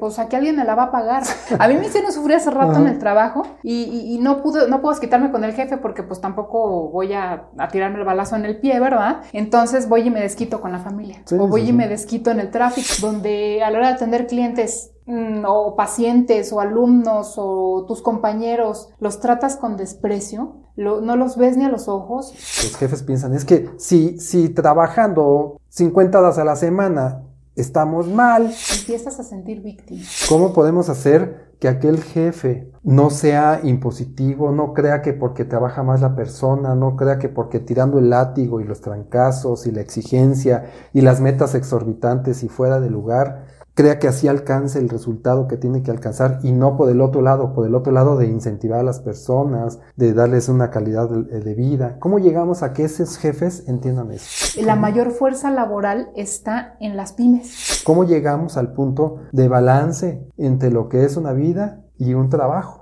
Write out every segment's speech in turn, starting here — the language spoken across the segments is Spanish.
pues aquí alguien me la va a pagar. A mí me hicieron sufrir hace rato en el trabajo y, no pude, no puedo quitarme con el jefe porque pues tampoco voy a, tirarme el balazo en el pie, ¿verdad? Entonces voy y me desquito con la familia. o voy y me desquito en el tráfico, donde a la hora de atender clientes mm, o pacientes o alumnos o tus compañeros los tratas con desprecio, no los ves ni a los ojos. Los jefes piensan, es que si, si trabajando 50 horas a la semana estamos mal. Empiezas a sentir víctima. ¿Cómo podemos hacer que aquel jefe no sea impositivo, no crea que porque trabaja más la persona, no crea que porque tirando el látigo y los trancazos y la exigencia y las metas exorbitantes y fuera de lugar, crea que así alcance el resultado que tiene que alcanzar y no por el otro lado, por el otro lado de incentivar a las personas, de darles una calidad de, vida. ¿Cómo llegamos a que esos jefes entiendan eso? La mayor fuerza laboral está en las pymes. ¿Cómo llegamos al punto de balance entre lo que es una vida y un trabajo?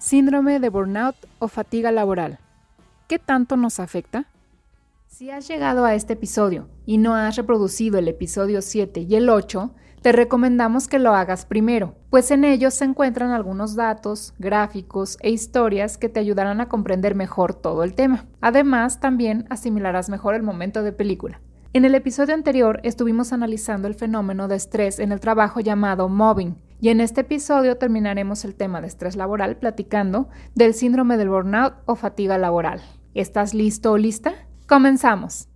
Síndrome de burnout o fatiga laboral. ¿Qué tanto nos afecta? Si has llegado a este episodio y no has reproducido el episodio 7 y el 8, te recomendamos que lo hagas primero, pues en ellos se encuentran algunos datos, gráficos e historias que te ayudarán a comprender mejor todo el tema. Además, también asimilarás mejor el momento de película. En el episodio anterior estuvimos analizando el fenómeno de estrés en el trabajo llamado mobbing, y en este episodio terminaremos el tema de estrés laboral platicando del síndrome del burnout o fatiga laboral. ¿Estás listo o lista? Comenzamos.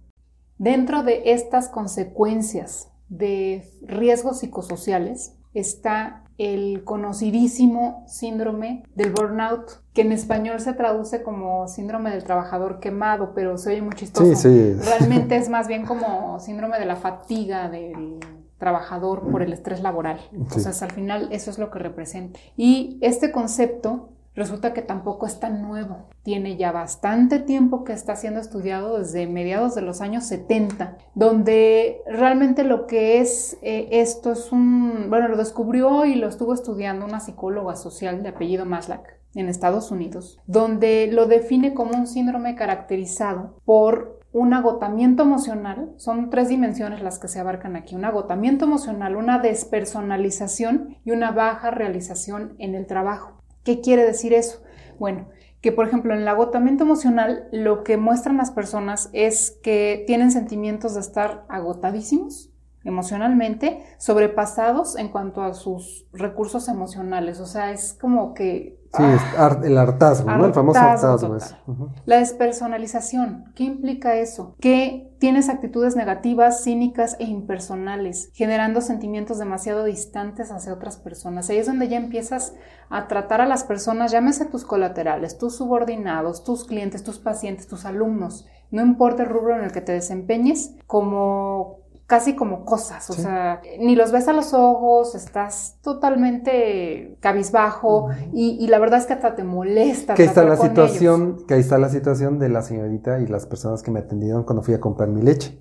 Dentro de estas consecuencias de riesgos psicosociales está el conocidísimo síndrome del burnout, que en español se traduce como síndrome del trabajador quemado, pero se oye muy chistoso. Sí, sí. Realmente es más bien como síndrome de la fatiga del trabajador por el estrés laboral. Entonces, al final eso es lo que representa. Y este concepto resulta que tampoco es tan nuevo. Tiene ya bastante tiempo que está siendo estudiado desde mediados de los años 70, donde realmente lo que es eh, esto es un, bueno, lo descubrió y lo estuvo estudiando una psicóloga social de apellido Maslach en Estados Unidos, donde lo define como un síndrome caracterizado por un agotamiento emocional, son tres dimensiones las que se abarcan aquí, un agotamiento emocional, una despersonalización y una baja realización en el trabajo. ¿Qué quiere decir eso? Bueno, que por ejemplo en el agotamiento emocional lo que muestran las personas es que tienen sentimientos de estar agotadísimos emocionalmente, sobrepasados en cuanto a sus recursos emocionales, o sea, es como que Sí, ah. el hartazgo, ¿no? El famoso hartazgo. La despersonalización, ¿qué implica eso? Que tienes actitudes negativas, cínicas e impersonales, generando sentimientos demasiado distantes hacia otras personas. Ahí es donde ya empiezas a tratar a las personas, llámese tus colaterales, tus subordinados, tus clientes, tus pacientes, tus alumnos, no importa el rubro en el que te desempeñes, como casi como cosas, o sea, ni los ves a los ojos, estás totalmente cabizbajo y, la verdad es que hasta te molesta. Que está la situación, que ahí está la situación de la señorita y las personas que me atendieron cuando fui a comprar mi leche.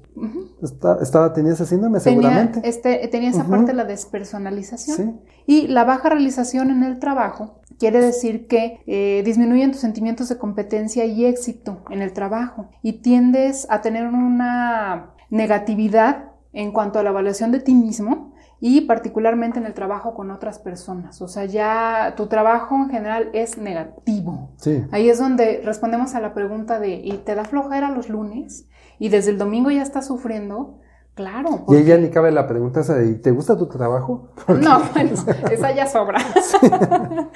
estaba, tenía ese síndrome seguramente. Este, tenía esa parte de la despersonalización. Y la baja realización en el trabajo quiere decir que eh, disminuyen tus sentimientos de competencia y éxito en el trabajo y tiendes a tener una negatividad en cuanto a la evaluación de ti mismo y particularmente en el trabajo con otras personas. O sea, ya tu trabajo en general es negativo. Sí. Ahí es donde respondemos a la pregunta de, ¿y te da flojera los lunes? Y desde el domingo ya estás sufriendo. Claro. Y ella ni cabe la pregunta esa de, ¿te gusta tu trabajo? No, bueno, esa ya sobra.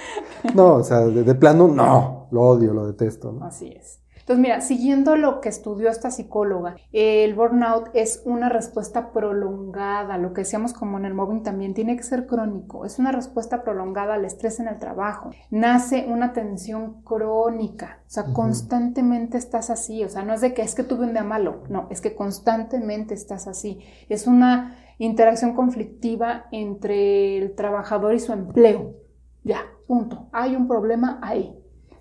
No, o sea, de, plano, no, lo odio, lo detesto. Así es. Entonces, mira, siguiendo lo que estudió esta psicóloga, el burnout es una respuesta prolongada, lo que decíamos como en el mobbing también, tiene que ser crónico, es una respuesta prolongada al estrés en el trabajo. Nace una tensión crónica, o sea, constantemente estás así, o sea, no es de que es que tuve un día malo, no, es que constantemente estás así. Es una interacción conflictiva entre el trabajador y su empleo. Ya, punto. Hay un problema ahí.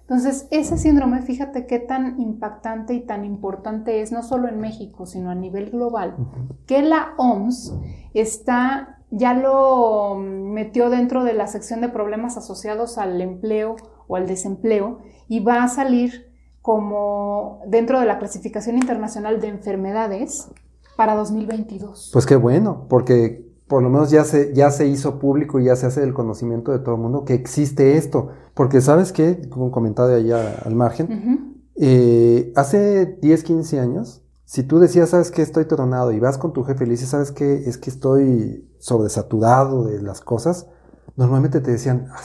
Entonces, ese síndrome, fíjate qué tan impactante y tan importante es, no solo en México, sino a nivel global, que la OMS está, ya lo metió dentro de la sección de problemas asociados al empleo o al desempleo y va a salir como dentro de la clasificación internacional de enfermedades para 2022. Pues qué bueno, porque por lo menos ya se, ya se hizo público y ya se hace el conocimiento de todo el mundo que existe esto. Porque sabes qué, como un comentario allá al margen, eh, hace 10, 15 años, si tú decías, sabes que estoy tronado y vas con tu jefe y le dices, sabes que es que estoy sobresaturado de las cosas, normalmente te decían, ah,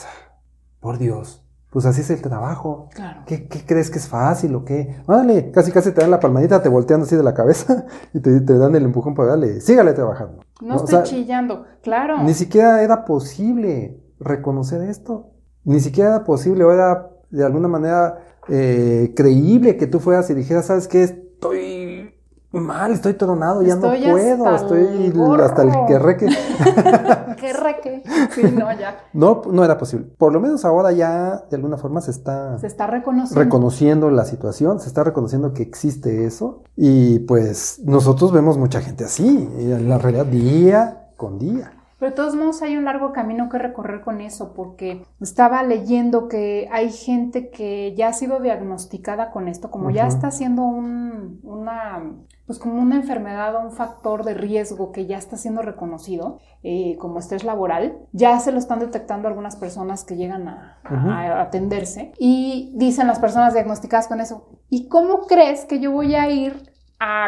por Dios, pues así es el trabajo. Claro. ¿Qué, crees que es fácil o qué? Dale, casi casi te dan la palmadita, te voltean así de la cabeza y te, dan el empujón para darle, sígale trabajando. No, estoy chillando, claro. Ni siquiera era posible reconocer esto. Ni siquiera era posible o era de alguna manera eh, creíble que tú fueras y dijeras, ¿sabes qué? Estoy mal, estoy tronado, ya no puedo, estoy hasta el que reque. que reque. Sí, no, ya. No, no era posible. Por lo menos ahora ya de alguna forma se está, se está reconociendo. reconociendo la situación, se está reconociendo que existe eso y pues nosotros vemos mucha gente así, en la realidad día con día. Pero de todos modos hay un largo camino que recorrer con eso, porque estaba leyendo que hay gente que ya ha sido diagnosticada con esto, como ya está siendo un, una, pues como una enfermedad o un factor de riesgo que ya está siendo reconocido eh, como estrés laboral, ya se lo están detectando algunas personas que llegan a, a atenderse y dicen las personas diagnosticadas con eso, ¿y cómo crees que yo voy a ir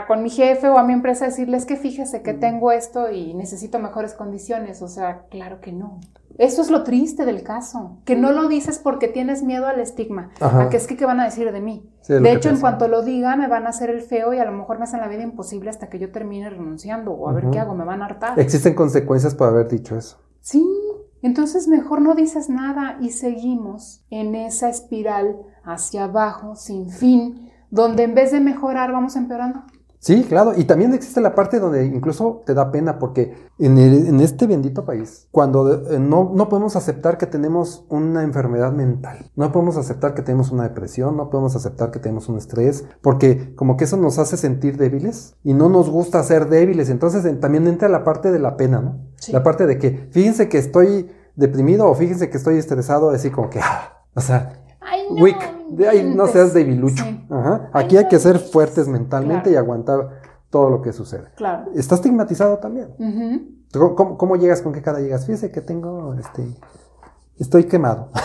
con mi jefe o a mi empresa decirles que fíjese que tengo esto y necesito mejores condiciones. O sea, claro que no. Eso es lo triste del caso, que no lo dices porque tienes miedo al estigma, a que es que qué van a decir de mí. de hecho, en cuanto lo diga, me van a hacer el feo y a lo mejor me hacen la vida imposible hasta que yo termine renunciando o a ver qué hago, me van a hartar. Existen consecuencias por haber dicho eso. Sí, entonces mejor no dices nada y seguimos en esa espiral hacia abajo sin fin donde en vez de mejorar vamos empeorando. Sí, claro, y también existe la parte donde incluso te da pena porque en, este bendito país, cuando eh, no, no, podemos aceptar que tenemos una enfermedad mental, no podemos aceptar que tenemos una depresión, no podemos aceptar que tenemos un estrés, porque como que eso nos hace sentir débiles y no nos gusta ser débiles, entonces también entra la parte de la pena, ¿no? La parte de que fíjense que estoy deprimido o fíjense que estoy estresado, así como que, ah, o sea, weak, de ahí no seas debilucho. Aquí hay que ser fuertes mentalmente y aguantar todo lo que sucede. Claro. Está estigmatizado también. ¿Cómo, llegas? ¿Con qué cara llegas? Fíjese que tengo, este, estoy quemado.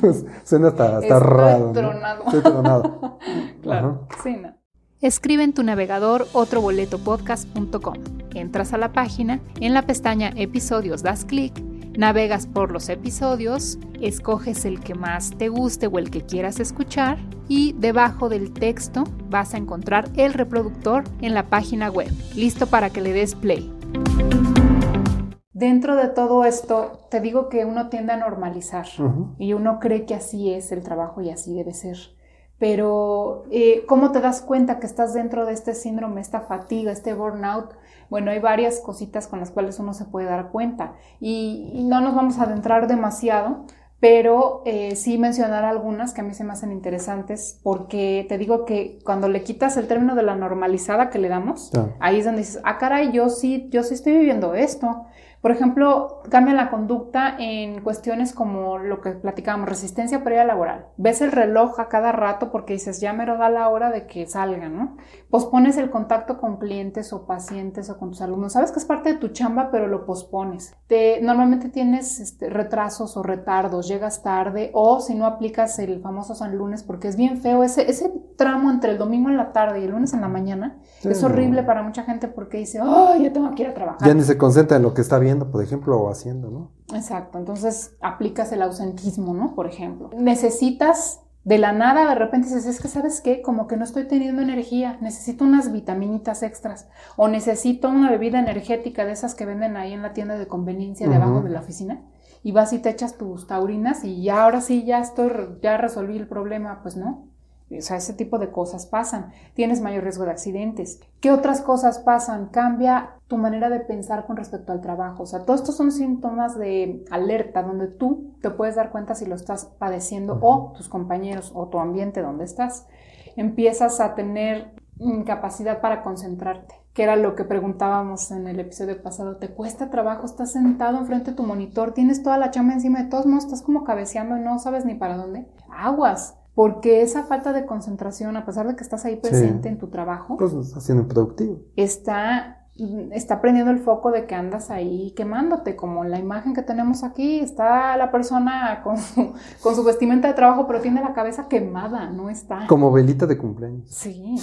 Pues, suena hasta, hasta raro. Tronado. Estoy tronado. claro. Sí, no. Escribe en tu navegador otroboletopodcast.com. Entras a la página, en la pestaña Episodios das clic Navegas por los episodios, escoges el que más te guste o el que quieras escuchar y debajo del texto vas a encontrar el reproductor en la página web, listo para que le des play. Dentro de todo esto, te digo que uno tiende a normalizar y uno cree que así es el trabajo y así debe ser. Pero, eh, ¿cómo te das cuenta que estás dentro de este síndrome, esta fatiga, este burnout? Bueno, hay varias cositas con las cuales uno se puede dar cuenta y, no nos vamos a adentrar demasiado, pero eh, sí mencionar algunas que a mí se me hacen interesantes porque te digo que cuando le quitas el término de la normalizada que le damos, ahí es donde dices, ah, caray, yo sí, yo sí estoy viviendo esto. Por ejemplo, cambian la conducta en cuestiones como lo que platicábamos, resistencia previa laboral. Ves el reloj a cada rato porque dices, ya me da la hora de que salga, ¿no? Pospones el contacto con clientes o pacientes o con tus alumnos. Sabes que es parte de tu chamba, pero lo pospones. Te, normalmente tienes este, retrasos o retardos, llegas tarde o si no aplicas el famoso San Lunes porque es bien feo. Ese, ese tramo entre el domingo en la tarde y el lunes en la mañana es horrible para mucha gente porque dice, oh, ya tengo que ir a trabajar. Ya ni se concentra en lo que está bien por ejemplo, o haciendo, ¿no? Exacto, entonces aplicas el ausentismo, ¿no? Por ejemplo. Necesitas De la nada, de repente dices, es que sabes qué, como que no estoy teniendo energía, necesito unas vitaminitas extras o necesito una bebida energética de esas que venden ahí en la tienda de conveniencia debajo de la oficina y vas y te echas tus taurinas y ya ahora sí ya estoy, ya resolví el problema, pues no. O sea, ese tipo de cosas pasan. Tienes mayor riesgo de accidentes. ¿Qué otras cosas pasan? Cambia tu manera de pensar con respecto al trabajo. O sea, todos estos son síntomas de alerta donde tú te puedes dar cuenta si lo estás padeciendo o tus compañeros o tu ambiente donde estás. Empiezas a tener incapacidad para concentrarte, que era lo que preguntábamos en el episodio pasado. ¿Te cuesta trabajo? Estás sentado enfrente de tu monitor, tienes toda la chamba encima de todos modos, estás como cabeceando y no sabes ni para dónde. Aguas porque esa falta de concentración, a pesar de que estás ahí presente en tu trabajo, pues está siendo productivo. Está, está prendiendo el foco de que andas ahí quemándote, como la imagen que tenemos aquí. Está la persona con su, con su vestimenta de trabajo, pero tiene la cabeza quemada, no está. Como velita de cumpleaños. Sí.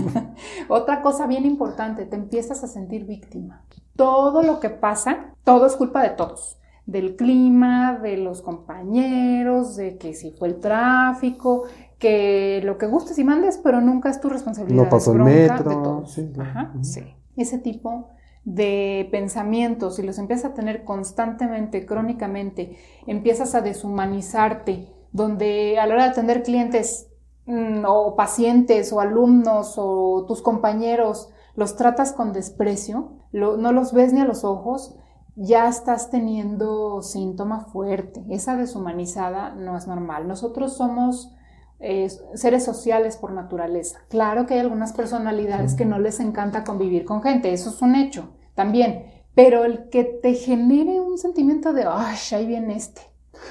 Otra cosa bien importante, te empiezas a sentir víctima. Todo lo que pasa, todo es culpa de todos del clima, de los compañeros, de que si fue el tráfico, que lo que gustes y mandes, pero nunca es tu responsabilidad. No pasó el metro. Sí, Ajá, sí. Ese tipo de pensamientos, si los empiezas a tener constantemente, crónicamente, empiezas a deshumanizarte, donde a la hora de atender clientes mm, o pacientes o alumnos o tus compañeros los tratas con desprecio, no los ves ni a los ojos, ya estás teniendo síntoma fuerte. Esa deshumanizada no es normal. Nosotros somos eh, seres sociales por naturaleza. Claro que hay algunas personalidades que no les encanta convivir con gente, eso es un hecho también. Pero el que te genere un sentimiento de, ay, ahí viene este,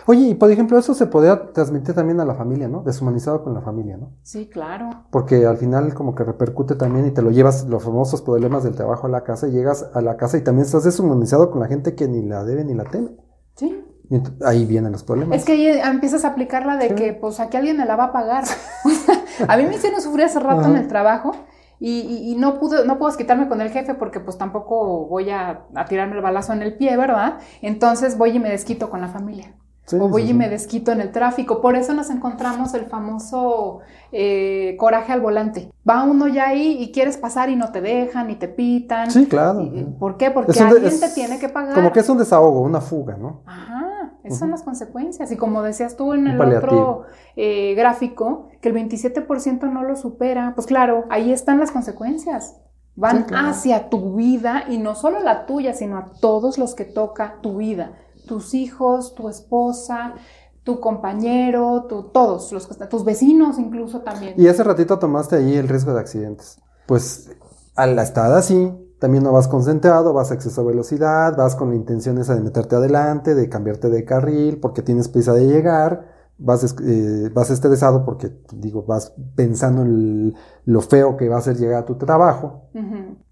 Oye, y por ejemplo, eso se podría transmitir también a la familia, ¿no? Deshumanizado con la familia, ¿no? Sí, claro. Porque al final como que repercute también y te lo llevas los famosos problemas del trabajo a la casa y llegas a la casa y también estás deshumanizado con la gente que ni la debe ni la teme. Sí. Y ahí vienen los problemas. Es que ahí empiezas a aplicar de que pues aquí alguien me la va a pagar. a mí me hicieron sufrir hace rato en el trabajo. Y, y, no pude, no puedo quitarme con el jefe porque pues tampoco voy a, a, tirarme el balazo en el pie, ¿verdad? Entonces voy y me desquito con la familia o voy y me desquito en el tráfico. Por eso nos encontramos el famoso eh, coraje al volante. Va uno ya ahí y quieres pasar y no te dejan y te pitan. Sí, claro. ¿Por qué? Porque alguien te tiene que pagar. Como que es un desahogo, una fuga, ¿no? Ajá, esas son las consecuencias. Y como decías tú en el otro eh, gráfico, que el 27% no lo supera, pues claro, ahí están las consecuencias. Van hacia tu vida y no solo la tuya, sino a todos los que toca tu vida tus hijos, tu esposa, tu compañero, todos, los, tus vecinos incluso también. Y hace ratito tomaste ahí el riesgo de accidentes. Pues al estar así, también no vas concentrado, vas a exceso de velocidad, vas con la intención esa de meterte adelante, de cambiarte de carril, porque tienes prisa de llegar, vas, eh, vas estresado porque, digo, vas pensando en lo feo que va a ser llegar a tu trabajo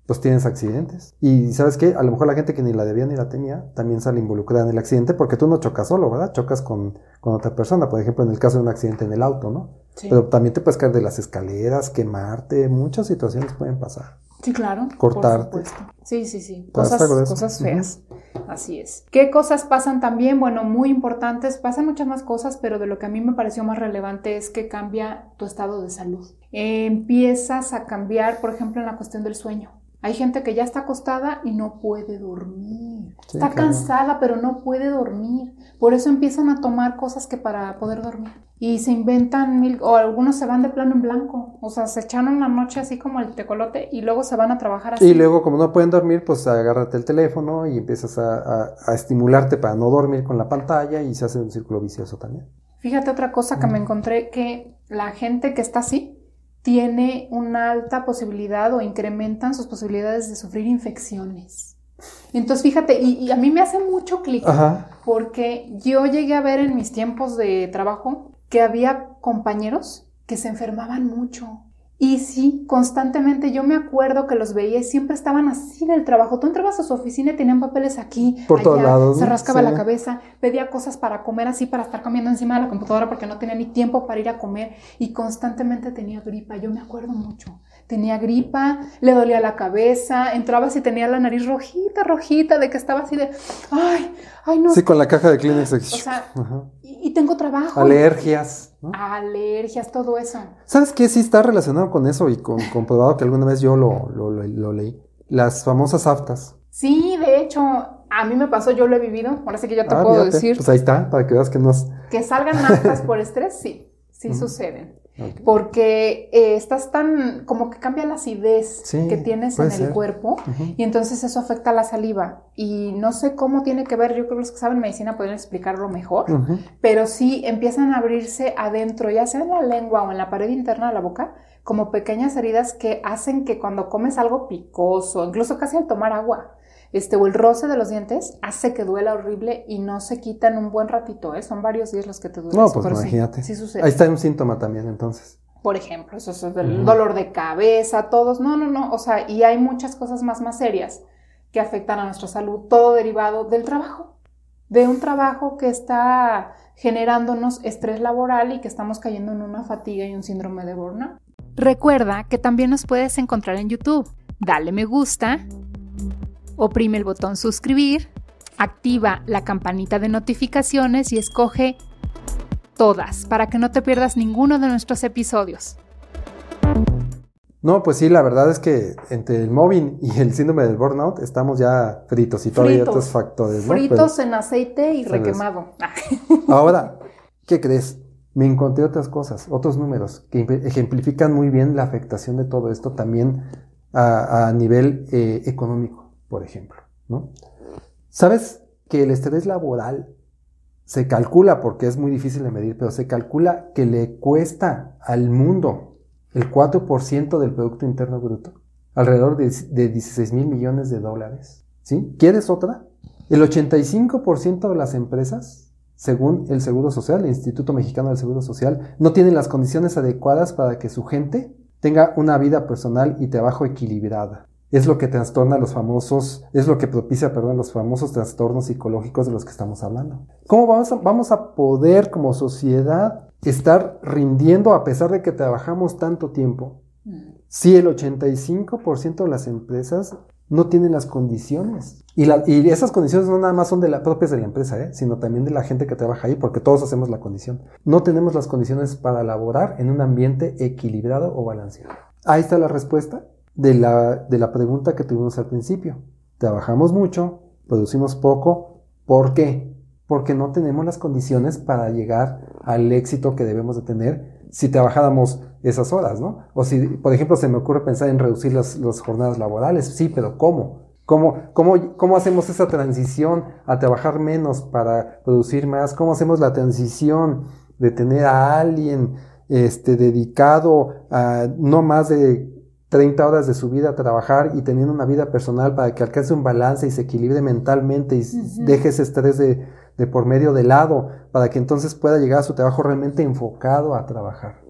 pues tienes accidentes. Y sabes qué, a lo mejor la gente que ni la debía ni la tenía también sale involucrada en el accidente porque tú no chocas solo, ¿verdad? Chocas con, con otra persona, por ejemplo, en el caso de un accidente en el auto, ¿no? Sí. Pero también te puedes caer de las escaleras, quemarte, muchas situaciones pueden pasar. Sí, claro. Cortarte. Por Sí, sí, sí. Cosas, cosas feas. Así es. ¿Qué cosas pasan también? Bueno, muy importantes. Pasan muchas más cosas, pero de lo que a mí me pareció más relevante es que cambia tu estado de salud. empiezas a cambiar, por ejemplo, en la cuestión del sueño. Hay gente que ya está acostada y no puede dormir. está cansada, pero no puede dormir. Por eso empiezan a tomar cosas que para poder dormir. Y se inventan mil, o algunos se van de plano en blanco. O sea, se echan una noche así como el tecolote y luego se van a trabajar así. Y luego, como no pueden dormir, pues agárrate el teléfono y empiezas a, estimularte para no dormir con la pantalla y se hace un círculo vicioso también. Fíjate otra cosa que me encontré, que la gente que está así, tiene una alta posibilidad o incrementan sus posibilidades de sufrir infecciones. Entonces, fíjate, y, a mí me hace mucho clic porque yo llegué a ver en mis tiempos de trabajo que había compañeros que se enfermaban mucho y sí, constantemente yo me acuerdo que los veía y siempre estaban así en el trabajo. Tú entrabas a su oficina y tenían papeles aquí, por todos lados. Se rascaba la cabeza, pedía cosas para comer así, para estar comiendo encima de la computadora porque no tenía ni tiempo para ir a comer y constantemente tenía gripa. Yo me acuerdo mucho. Tenía gripa, le dolía la cabeza, entraba y tenía la nariz rojita, rojita, de que estaba así de, ay, ay, no. Sí, con la caja de Kleenex. O sea, y, y tengo trabajo. Alergias. ¿no? Alergias, todo eso. ¿Sabes qué? Sí está relacionado con eso y con, comprobado que alguna vez yo lo, lo, lo- lo leí. Las famosas aftas. Sí, de hecho, a mí me pasó, yo lo he vivido, ahora sí que yo te Ah, puedo fíjate, decir, Pues ahí está, para que veas que no es... que salgan aftas por estrés, sí, sí suceden. Porque eh, estás tan, como que cambia la acidez Sí, que tienes en el ser. cuerpo y entonces eso afecta la saliva. Y no sé cómo tiene que ver, yo creo que los que saben medicina podrían explicarlo mejor, pero sí empiezan a abrirse adentro, ya sea en la lengua o en la pared interna de la boca, como pequeñas heridas que hacen que cuando comes algo picoso, incluso casi al tomar agua, este, o el roce de los dientes, hace que duela horrible y no se quita en un buen ratito, ¿eh? Son varios días los que te duelen. No, pues pero sí, imagínate. Sí, sucede. Ahí está un síntoma también, entonces. Por ejemplo, eso es el Ujú. dolor de cabeza, todos, no, no, no, o sea, y hay muchas cosas más, más serias que afectan a nuestra salud, todo derivado del trabajo, de un trabajo que está generándonos estrés laboral y que estamos cayendo en una fatiga y un síndrome de burnout. Recuerda que también nos puedes encontrar en YouTube. Dale me gusta, oprime el botón suscribir, activa la campanita de notificaciones y escoge todas para que no te pierdas ninguno de nuestros episodios. No, pues sí, la verdad es que entre el móvil y el síndrome del burnout estamos ya fritos y todavía hay Fritos. otros factores, ¿no? Fritos en aceite y requemado. Ahora, ¿qué crees? Me encontré otras cosas, otros números que ejemplifican muy bien la afectación de todo esto también a, a nivel eh, económico, por ejemplo, ¿no? ¿Sabes que el estrés laboral se calcula, porque es muy difícil de medir, pero se calcula que le cuesta al mundo el 4% del Producto Interno Bruto, alrededor de, de 16 mil millones de dólares. ¿Sí? ¿Quieres otra? El 85% de las empresas, según el Seguro Social, el Instituto Mexicano del Seguro Social, no tienen las condiciones adecuadas para que su gente tenga una vida personal y trabajo equilibrada. Es lo que trastorna los famosos, es lo que propicia, perdón, los famosos trastornos psicológicos de los que estamos hablando. ¿Cómo vamos a, vamos a poder como sociedad estar rindiendo a pesar de que trabajamos tanto tiempo? Si el 85% de las empresas no tienen las condiciones. Y, la- y esas condiciones no nada más son de la, propias de la empresa, ¿eh? sino también de la gente que trabaja ahí, porque todos hacemos la condición. No tenemos las condiciones para laborar en un ambiente equilibrado o balanceado. Ahí está la respuesta de la, de la pregunta que tuvimos al principio. Trabajamos mucho, producimos poco. ¿Por qué? Porque no tenemos las condiciones para llegar al éxito que debemos de tener si trabajáramos esas horas, ¿no? O si, por ejemplo, se me ocurre pensar en reducir las, las jornadas laborales, sí, pero ¿cómo? ¿Cómo, cómo, ¿Cómo hacemos esa transición a trabajar menos para producir más? ¿Cómo hacemos la transición de tener a alguien este, dedicado a no más de 30 horas de su vida a trabajar y teniendo una vida personal para que alcance un balance y se equilibre mentalmente y Ujú. deje ese estrés de, de por medio de lado para que entonces pueda llegar a su trabajo realmente enfocado a trabajar?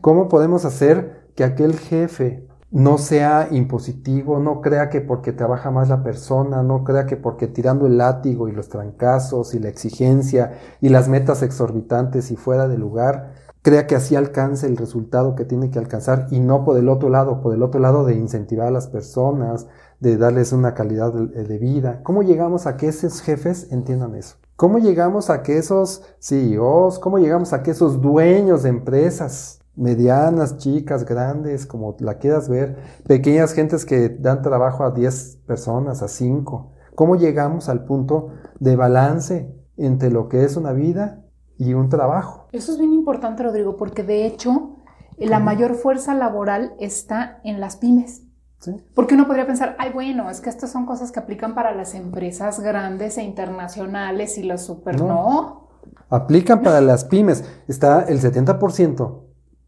¿Cómo podemos hacer que aquel jefe no sea impositivo, no crea que porque trabaja más la persona, no crea que porque tirando el látigo y los trancazos y la exigencia y las metas exorbitantes y fuera de lugar, crea que así alcance el resultado que tiene que alcanzar y no por el otro lado, por el otro lado de incentivar a las personas, de darles una calidad de, de vida. ¿Cómo llegamos a que esos jefes entiendan eso? ¿Cómo llegamos a que esos CEOs, cómo llegamos a que esos dueños de empresas medianas, chicas, grandes, como la quieras ver, pequeñas gentes que dan trabajo a 10 personas, a 5, cómo llegamos al punto de balance entre lo que es una vida y un trabajo? Eso es bien importante, Rodrigo, porque de hecho la mayor fuerza laboral está en las pymes. ¿Sí? Porque uno podría pensar, ay, bueno, es que estas son cosas que aplican para las empresas grandes e internacionales y los super No. no. Aplican para las pymes. Está el 70%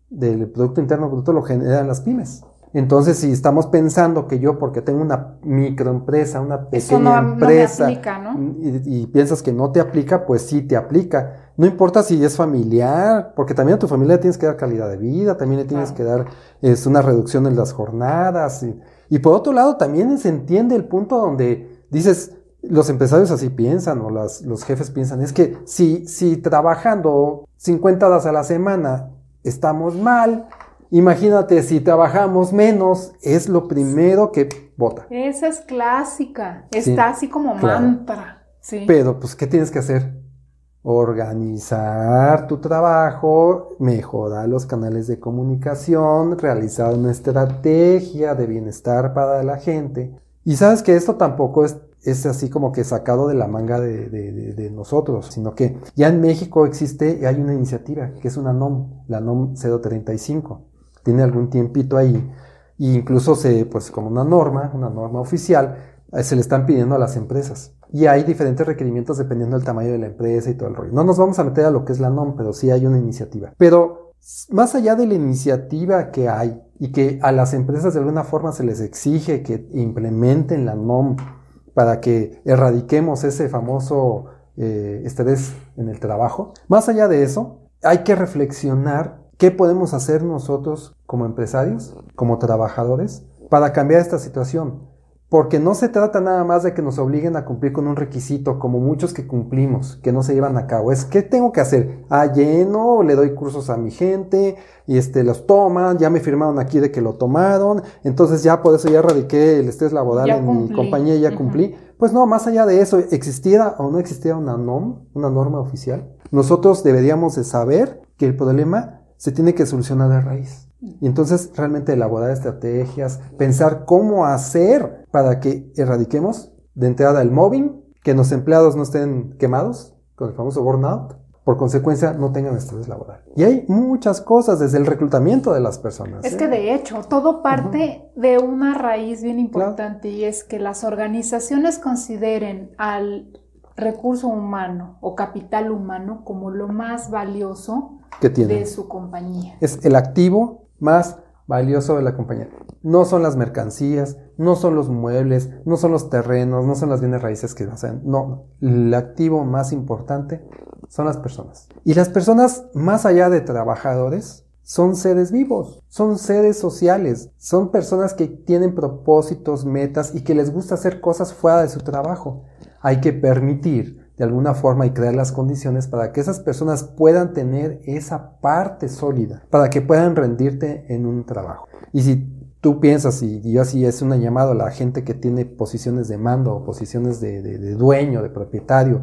del Producto Interno Bruto lo generan las pymes. Entonces, si estamos pensando que yo, porque tengo una microempresa, una pequeña no, no me empresa, aplica, ¿no? y, y piensas que no te aplica, pues sí te aplica. No importa si es familiar, porque también a tu familia le tienes que dar calidad de vida, también le tienes que dar es, una reducción en las jornadas. Y, y por otro lado, también se entiende el punto donde dices, los empresarios así piensan, o las- los jefes piensan, es que si, si trabajando 50 horas a la semana estamos mal, Imagínate, si trabajamos menos, es lo primero que vota. Esa es clásica, está así como mantra. Sí. Pero, pues, ¿qué tienes que hacer? Organizar tu trabajo, mejorar los canales de comunicación, realizar una estrategia de bienestar para la gente. Y sabes que esto tampoco es, es así como que sacado de la manga de, de, nosotros, sino que ya en México existe, y hay una iniciativa que es una NOM, la NOM 035 tiene algún tiempito ahí, e incluso se, pues como una norma, una norma oficial, eh, se le están pidiendo a las empresas. Y hay diferentes requerimientos dependiendo del tamaño de la empresa y todo el rollo. No nos vamos a meter a lo que es la NOM, pero sí hay una iniciativa. Pero más allá de la iniciativa que hay y que a las empresas de alguna forma se les exige que implementen la NOM para que erradiquemos ese famoso eh, estrés en el trabajo, más allá de eso, hay que reflexionar ¿Qué podemos hacer nosotros como empresarios, como trabajadores, para cambiar esta situación? Porque no se trata nada más de que nos obliguen a cumplir con un requisito, como muchos que cumplimos, que no se llevan a cabo. Es ¿qué tengo que hacer? Ah, lleno, le doy cursos a mi gente, y este, los toman, ya me firmaron aquí de que lo tomaron, entonces ya por eso ya radiqué el estrés laboral en mi compañía y ya cumplí. Pues no, más allá de eso, existiera o no existiera una NOM, una norma oficial, nosotros deberíamos de saber que el problema se tiene que solucionar de raíz. Y entonces realmente elaborar estrategias, pensar cómo hacer para que erradiquemos de entrada el mobbing, que los empleados no estén quemados con el famoso burnout, por consecuencia no tengan estrés laboral. Y hay muchas cosas desde el reclutamiento de las personas. Es ¿eh? que de hecho todo parte de una raíz bien importante y es que las organizaciones consideren al recurso humano o capital humano como lo más valioso que tiene. de su compañía. Es el activo más valioso de la compañía. No son las mercancías, no son los muebles, no son los terrenos, no son las bienes raíces que hacen. No, el activo más importante son las personas. Y las personas, más allá de trabajadores, son seres vivos, son seres sociales, son personas que tienen propósitos, metas y que les gusta hacer cosas fuera de su trabajo. Hay que permitir de alguna forma y crear las condiciones para que esas personas puedan tener esa parte sólida, para que puedan rendirte en un trabajo. Y si tú piensas, y yo así es una llamada a la gente que tiene posiciones de mando o posiciones de, de dueño, de propietario,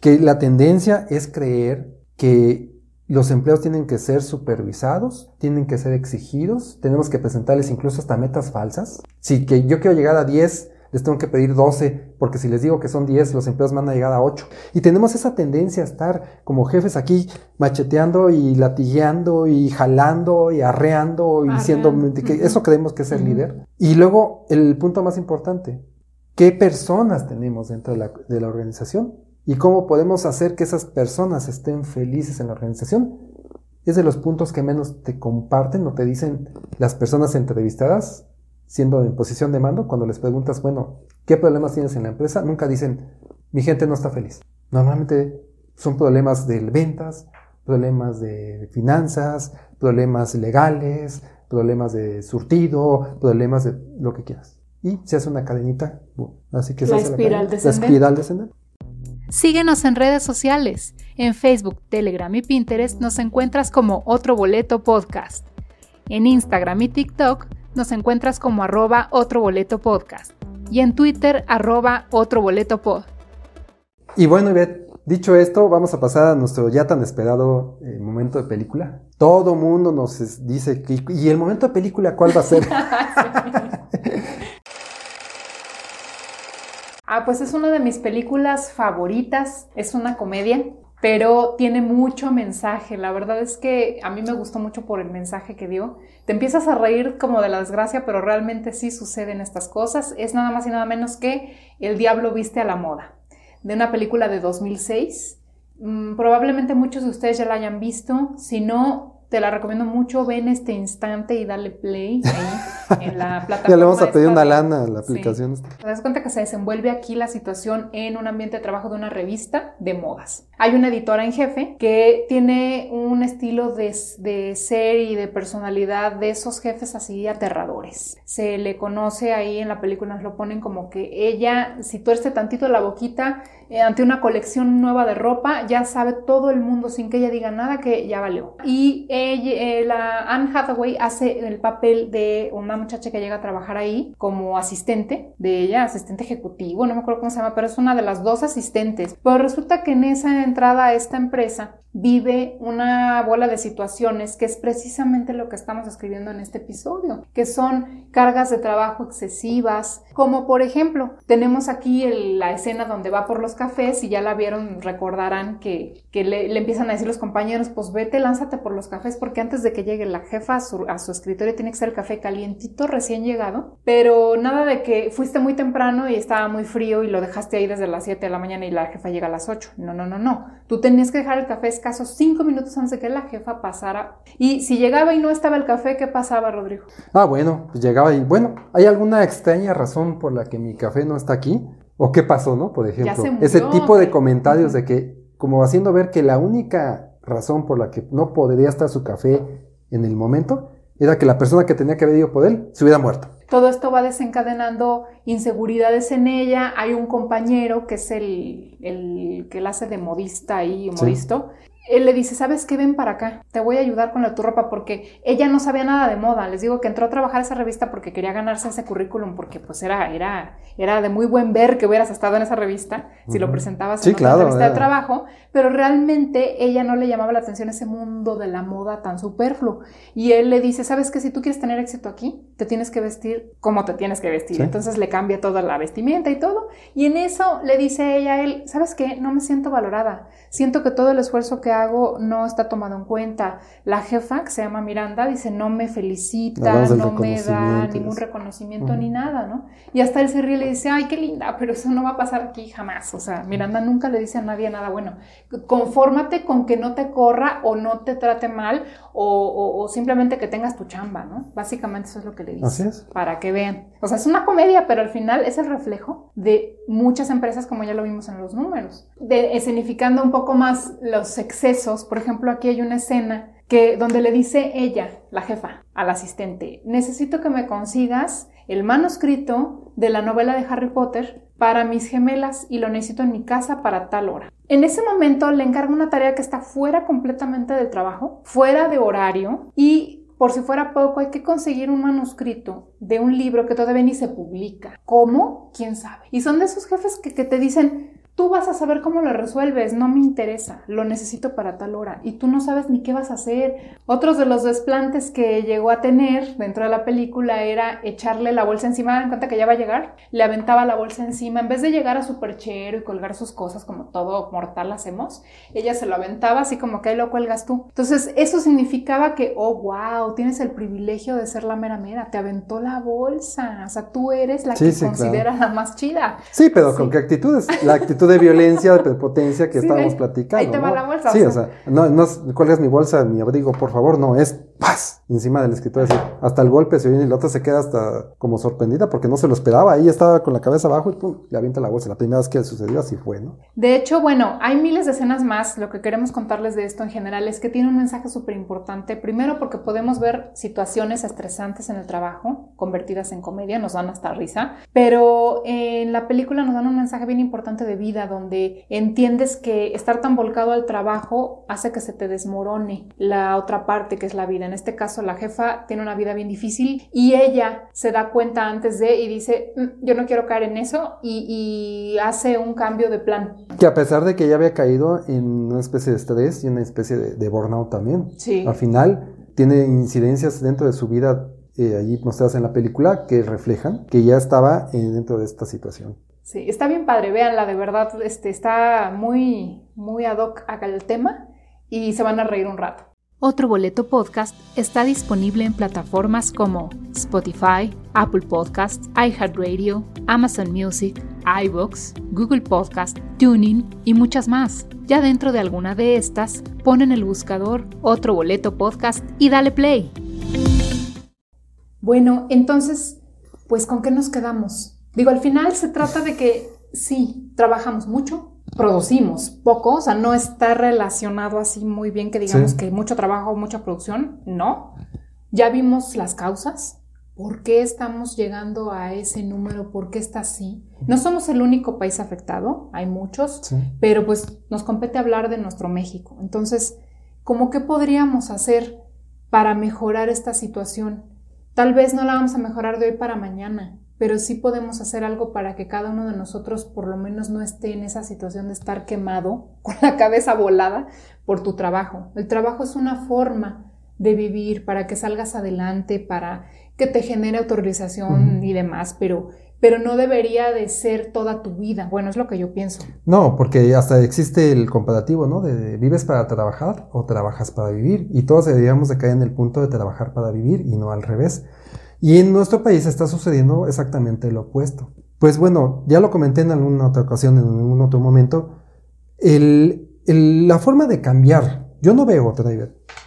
que la tendencia es creer que los empleos tienen que ser supervisados, tienen que ser exigidos, tenemos que presentarles incluso hasta metas falsas. Si que yo quiero llegar a 10 les tengo que pedir 12, porque si les digo que son 10, los empleados van a llegar a 8. Y tenemos esa tendencia a estar como jefes aquí macheteando y latigueando y jalando y arreando y diciendo que eso creemos que es el líder. Y luego el punto más importante, ¿qué personas tenemos dentro de la, de la organización? ¿Y cómo podemos hacer que esas personas estén felices en la organización? Es de los puntos que menos te comparten o te dicen las personas entrevistadas siendo en posición de mando, cuando les preguntas, bueno, ¿qué problemas tienes en la empresa? Nunca dicen, mi gente no está feliz. Normalmente son problemas de ventas, problemas de finanzas, problemas legales, problemas de surtido, problemas de lo que quieras. Y se hace una cadenita, así que la, espiral, la espiral descendente. Síguenos en redes sociales. En Facebook, Telegram y Pinterest nos encuentras como Otro Boleto Podcast. En Instagram y TikTok nos encuentras como arroba otro boleto podcast y en Twitter arroba otro boleto pod. Y bueno, Ivette, dicho esto, vamos a pasar a nuestro ya tan esperado eh, momento de película. Todo mundo nos dice, que, ¿y el momento de película cuál va a ser? ah, pues es una de mis películas favoritas, es una comedia pero tiene mucho mensaje. La verdad es que a mí me gustó mucho por el mensaje que dio. Te empiezas a reír como de la desgracia, pero realmente sí suceden estas cosas. Es nada más y nada menos que El diablo viste a la moda, de una película de 2006. Mm, probablemente muchos de ustedes ya la hayan visto. Si no, te la recomiendo mucho, ve en este instante y dale play ahí en la plataforma. ya le vamos a pedir una lana a la aplicación. Te das cuenta que se desenvuelve aquí la situación en un ambiente de trabajo de una revista de modas. Hay una editora en jefe que tiene un estilo de, de ser y de personalidad de esos jefes así aterradores. Se le conoce ahí en la película, nos lo ponen como que ella, si tuerce tantito la boquita, eh, ante una colección nueva de ropa, ya sabe todo el mundo sin que ella diga nada que ya valió. Y ella, eh, la Anne Hathaway hace el papel de una muchacha que llega a trabajar ahí como asistente de ella, asistente ejecutivo, no me acuerdo cómo se llama, pero es una de las dos asistentes. Pero resulta que en esa entrada a esta empresa vive una bola de situaciones que es precisamente lo que estamos escribiendo en este episodio, que son cargas de trabajo excesivas, como por ejemplo, tenemos aquí la escena donde va por los cafés y ya la vieron, recordarán que, le, empiezan a decir los compañeros, pues vete, lánzate por los cafés, porque antes de que llegue la jefa a su, a su escritorio tiene que ser el café calientito, recién llegado, pero nada de que fuiste muy temprano y estaba muy frío y lo dejaste ahí desde las 7 de la mañana y la jefa llega a las 8. No, no, no, no. Tú tenías que dejar el café escasos 5 minutos antes de que la jefa pasara. Y si llegaba y no estaba el café, ¿qué pasaba, Rodrigo? Ah, bueno, pues llegaba y bueno, ¿hay alguna extraña razón por la que mi café no está aquí? ¿O qué pasó, no? Por ejemplo, ese tipo de comentarios de que, como haciendo ver que la única razón por la que no podría estar su café en el momento era que la persona que tenía que haber ido por él se hubiera muerto. Todo esto va desencadenando inseguridades en ella. Hay un compañero que es el, el que la hace de modista y modisto, él le dice, ¿sabes qué? Ven para acá, te voy a ayudar con la tu ropa porque ella no sabía nada de moda. Les digo que entró a trabajar esa revista porque quería ganarse ese currículum porque pues era, era, era de muy buen ver que hubieras estado en esa revista si lo presentabas en una revista de trabajo, pero realmente ella no le llamaba la atención ese mundo de la moda tan superfluo. Y él le dice, ¿sabes qué? Si tú quieres tener éxito aquí, te tienes que vestir como te tienes que vestir. Entonces le cambia toda la vestimenta y todo. Y en eso le dice ella a él, ¿sabes qué? No me siento valorada. Siento que todo el esfuerzo que hago no está tomado en cuenta. La jefa, que se llama Miranda, dice, no me felicita, no me da ningún reconocimiento ni nada, ¿no? Y hasta él se ríe y le dice, ay, qué linda, pero eso no va a pasar aquí jamás. O sea, Miranda nunca le dice a nadie nada bueno. Confórmate con que no te corra o no te trate mal o, simplemente que tengas tu chamba, ¿no? Básicamente eso es lo que le dice. Así es. Para que vean. O sea, es una comedia, pero al final es el reflejo de muchas empresas, como ya lo vimos en los números. De, escenificando un poco más los excesos. Por ejemplo, aquí hay una escena que donde le dice ella, la jefa, al asistente, necesito que me consigas el manuscrito de la novela de Harry Potter para mis gemelas y lo necesito en mi casa para tal hora. En ese momento le encargo una tarea que está fuera completamente del trabajo, fuera de horario y por si fuera poco, hay que conseguir un manuscrito de un libro que todavía ni se publica. ¿Cómo? ¿Quién sabe? Y son de esos jefes que, que te dicen, Tú vas a saber cómo lo resuelves, no me interesa, lo necesito para tal hora y tú no sabes ni qué vas a hacer. Otros de los desplantes que llegó a tener dentro de la película era echarle la bolsa encima, en cuenta que ya va a llegar, le aventaba la bolsa encima, en vez de llegar a su perchero y colgar sus cosas como todo mortal hacemos, ella se lo aventaba así como que ahí lo cuelgas tú. Entonces eso significaba que, oh, wow, tienes el privilegio de ser la mera mera, te aventó la bolsa, o sea, tú eres la que considera la más chida. Sí, pero ¿con qué actitudes? La actitud de violencia, de potencia que estábamos platicando. Ahí te va la bolsa. Sí, o sea, no, no cuelgas mi bolsa, mi abrigo, por favor, no, es paz encima del escritorio. Así, hasta el golpe se viene y la otra se queda hasta como sorprendida porque no se lo esperaba. Ahí estaba con la cabeza abajo y pum, le avienta la bolsa. La primera vez que sucedió así fue, ¿no? De hecho, bueno, hay miles de escenas más. Lo que queremos contarles de esto en general es que tiene un mensaje súper importante. Primero, porque podemos ver situaciones estresantes en el trabajo convertidas en comedia, nos dan hasta risa. Pero en la película nos dan un mensaje bien importante de vida donde entiendes que estar tan volcado al trabajo hace que se te desmorone la otra parte que es la vida. En este caso, la jefa tiene una vida bien difícil y ella se da cuenta antes de y dice, mm, yo no quiero caer en eso y, hace un cambio de plan. Que a pesar de que ella había caído en una especie de estrés y una especie de, burnout también, sí. al final tiene incidencias dentro de su vida eh, allí mostradas en la película que reflejan que ya estaba eh, dentro de esta situación. Sí, está bien padre, véanla, de verdad, este, está muy, muy ad hoc al tema y se van a reír un rato. Otro Boleto Podcast está disponible en plataformas como Spotify, Apple Podcasts, iHeartRadio, Amazon Music, iBooks, Google Podcast, Tuning y muchas más. Ya dentro de alguna de estas, ponen el buscador Otro Boleto Podcast y dale play. Bueno, entonces, pues ¿con qué nos quedamos? Digo, al final se trata de que sí, trabajamos mucho, producimos poco, o sea, no está relacionado así muy bien que digamos que mucho trabajo, mucha producción, no. Ya vimos las causas, ¿Por qué estamos llegando a ese número? ¿Por qué está así? No somos el único país afectado, hay muchos, pero pues nos compete hablar de nuestro México. Entonces, ¿cómo qué podríamos hacer para mejorar esta situación? Tal vez no la vamos a mejorar de hoy para mañana, pero sí podemos hacer algo para que cada uno de nosotros por lo menos no esté en esa situación de estar quemado, con la cabeza volada por tu trabajo. El trabajo es una forma de vivir para que salgas adelante, para que te genere autorización y demás, pero, pero no debería de ser toda tu vida. Bueno, es lo que yo pienso. No, porque hasta existe el comparativo, ¿no? De, vives para trabajar o trabajas para vivir. Y todos deberíamos de caer en el punto de trabajar para vivir y no al revés. Y en nuestro país está sucediendo exactamente lo opuesto. Pues bueno, ya lo comenté en alguna otra ocasión, en algún otro momento, la forma de cambiar, yo no veo otra,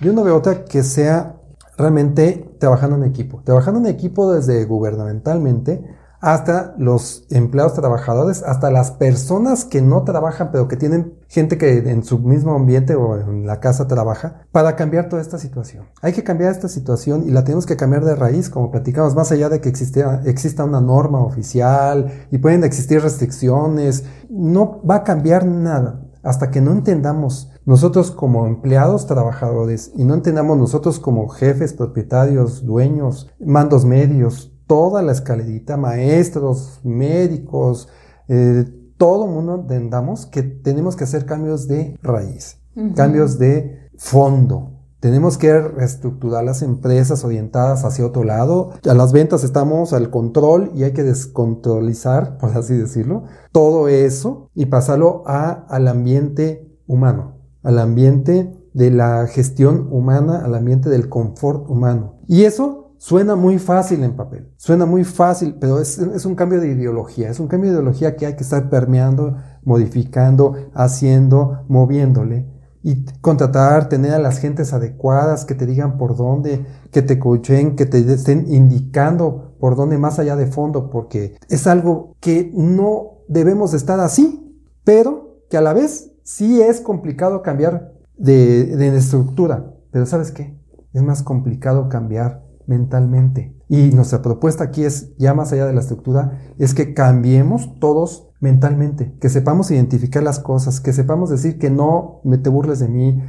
yo no veo otra que sea realmente trabajando en equipo. Trabajando en equipo desde gubernamentalmente hasta los empleados trabajadores, hasta las personas que no trabajan, pero que tienen gente que en su mismo ambiente o en la casa trabaja, para cambiar toda esta situación. Hay que cambiar esta situación y la tenemos que cambiar de raíz, como platicamos, más allá de que exista, exista una norma oficial y pueden existir restricciones, no va a cambiar nada hasta que no entendamos nosotros como empleados trabajadores y no entendamos nosotros como jefes, propietarios, dueños, mandos medios, toda la escalerita, maestros, médicos, eh, todo mundo entendamos que tenemos que hacer cambios de raíz, cambios de fondo. Tenemos que reestructurar las empresas orientadas hacia otro lado. A las ventas estamos al control y hay que descontrolizar, por así decirlo, todo eso y pasarlo a, al ambiente humano, al ambiente de la gestión humana, al ambiente del confort humano. Y eso suena muy fácil en papel, suena muy fácil, pero es, es un cambio de ideología, es un cambio de ideología que hay que estar permeando, modificando, haciendo, moviéndole y contratar, tener a las gentes adecuadas que te digan por dónde, que te coachen, que te estén indicando por dónde más allá de fondo, porque es algo que no debemos de estar así, pero que a la vez sí es complicado cambiar de, de estructura. Pero ¿sabes qué? Es más complicado cambiar mentalmente. Y nuestra propuesta aquí es, ya más allá de la estructura, es que cambiemos todos mentalmente, que sepamos identificar las cosas, que sepamos decir que no me te burles de mí,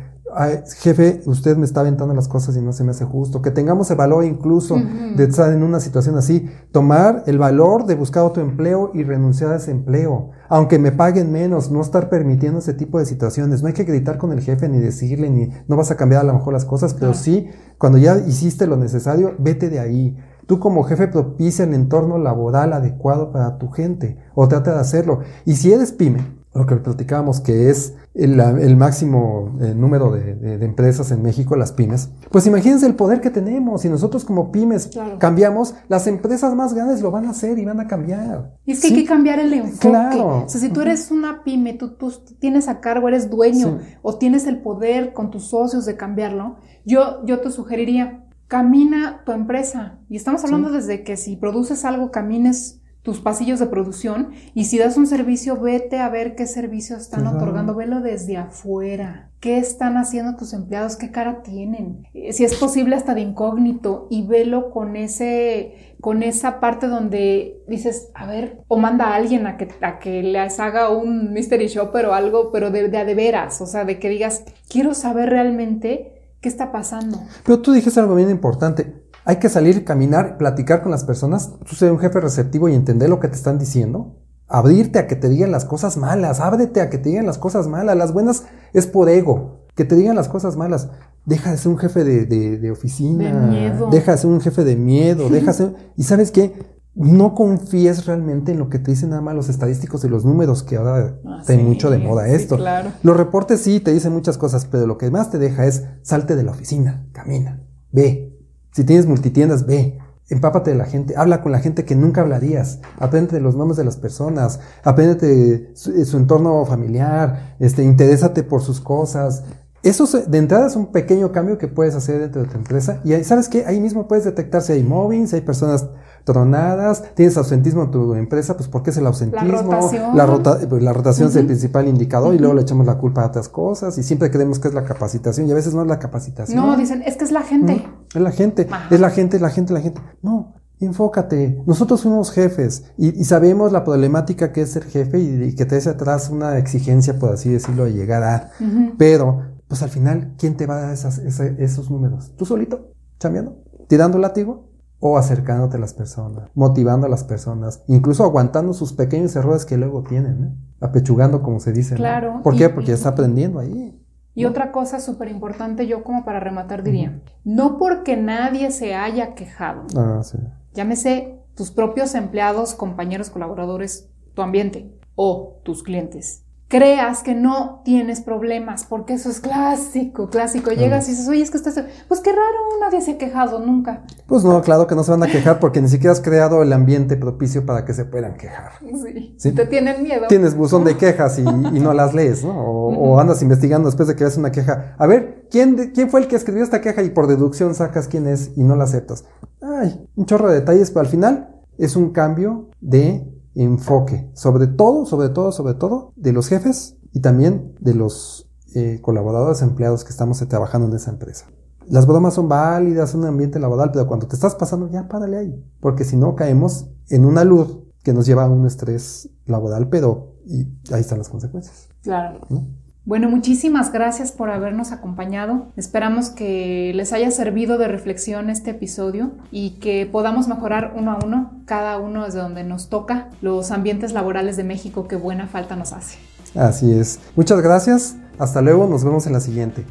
jefe, usted me está aventando las cosas y no se me hace justo, que tengamos el valor incluso de estar en una situación así, tomar el valor de buscar otro empleo y renunciar a ese empleo, aunque me paguen menos, no estar permitiendo ese tipo de situaciones, no hay que gritar con el jefe ni decirle ni no vas a cambiar a lo mejor las cosas, pero sí, cuando ya hiciste lo necesario, vete de ahí, Tú como jefe propicia el entorno laboral adecuado para tu gente o trata de hacerlo. Y si eres pyme, lo que platicábamos que es el, máximo eh, número de, empresas en México, las pymes, pues imagínense el poder que tenemos. y nosotros como pymes cambiamos, las empresas más grandes lo van a hacer y van a cambiar. Y es que hay que cambiar el enfoque. Claro. O sea, si tú eres una pyme, tú, tú tienes a cargo, eres dueño o tienes el poder con tus socios de cambiarlo, yo, yo te sugeriría, camina tu empresa. Y estamos hablando desde que si produces algo, camines tus pasillos de producción y si das un servicio, vete a ver qué servicios están otorgando, velo desde afuera. ¿Qué están haciendo tus empleados? ¿Qué cara tienen? Eh, si es posible hasta de incógnito y velo con ese con esa parte donde dices, a ver, o manda a alguien a que, a que les haga un mystery shopper o algo, pero de, de, de veras, o sea, de que digas, quiero saber realmente ¿Qué está pasando? Pero tú dijiste algo bien importante. Hay que salir, caminar, platicar con las personas. Tú ser un jefe receptivo y entender lo que te están diciendo. Abrirte a que te digan las cosas malas. Ábrete a que te digan las cosas malas. Las buenas es por ego. Que te digan las cosas malas. Deja de ser un jefe de, de, oficina. De miedo. Deja de ser un jefe de miedo. Deja de ser... Y sabes qué? no confíes realmente en lo que te dicen nada más los estadísticos y los números, que ahora ah, está mucho de moda esto. Los reportes sí te dicen muchas cosas, pero lo que más te deja es salte de la oficina, camina, ve. Si tienes multitiendas, ve. Empápate de la gente, habla con la gente que nunca hablarías, aprende de los nombres de las personas, aprende su, su entorno familiar, este, interésate por sus cosas, eso de entrada es un pequeño cambio que puedes hacer dentro de tu empresa y sabes que ahí mismo puedes detectar si hay mobbing, si hay personas tronadas, tienes ausentismo en tu empresa, pues porque es el ausentismo. La rotación. La, pues, rotación es el principal indicador y luego le echamos la culpa a otras cosas y siempre creemos que es la capacitación y a veces no es la capacitación. No, dicen, es que es la gente. Es la gente, es la gente, la gente, la gente. No, enfócate. Nosotros fuimos jefes y, sabemos la problemática que es ser jefe y, que te hace atrás una exigencia, por así decirlo, de llegar a. Pero, pues al final, ¿quién te va a dar esos números? ¿Tú solito? ¿Chambeando? ¿Tirando látigo? O acercándote a las personas, motivando a las personas, incluso aguantando sus pequeños errores que luego tienen, ¿eh? apechugando, como se dice. Claro. ¿Por qué? Porque está aprendiendo ahí. Y otra cosa súper importante, yo como para rematar diría, no porque nadie se haya quejado, ah, sí. llámese tus propios empleados, compañeros, colaboradores, tu ambiente o tus clientes, creas que no tienes problemas, porque eso es clásico, clásico. Llegas y dices, oye, es que estás... Pues qué raro, nadie se ha quejado nunca. Pues no, claro que no se van a quejar porque ni siquiera has creado el ambiente propicio para que se puedan quejar. Sí. ¿Sí? Te tienen miedo. Tienes buzón de quejas y, no las lees, ¿no? O, andas investigando después de que ves una queja. A ver, ¿quién, ¿quién fue el que escribió esta queja? Y por deducción sacas quién es y no la aceptas. Ay, un chorro de detalles, pero al final es un cambio de enfoque, sobre todo, sobre todo, sobre todo, de los jefes y también de los eh, colaboradores, empleados que estamos trabajando en esa empresa. Las bromas son válidas, un ambiente laboral, pero cuando te estás pasando, ya párale ahí, porque si no caemos en una luz que nos lleva a un estrés laboral, pero y ahí están las consecuencias. Claro. Bueno, muchísimas gracias por habernos acompañado. Esperamos que les haya servido de reflexión este episodio y que podamos mejorar uno a uno, cada uno desde donde nos toca, los ambientes laborales de México que buena falta nos hace. Así es. Muchas gracias. Hasta luego. Nos vemos en la siguiente.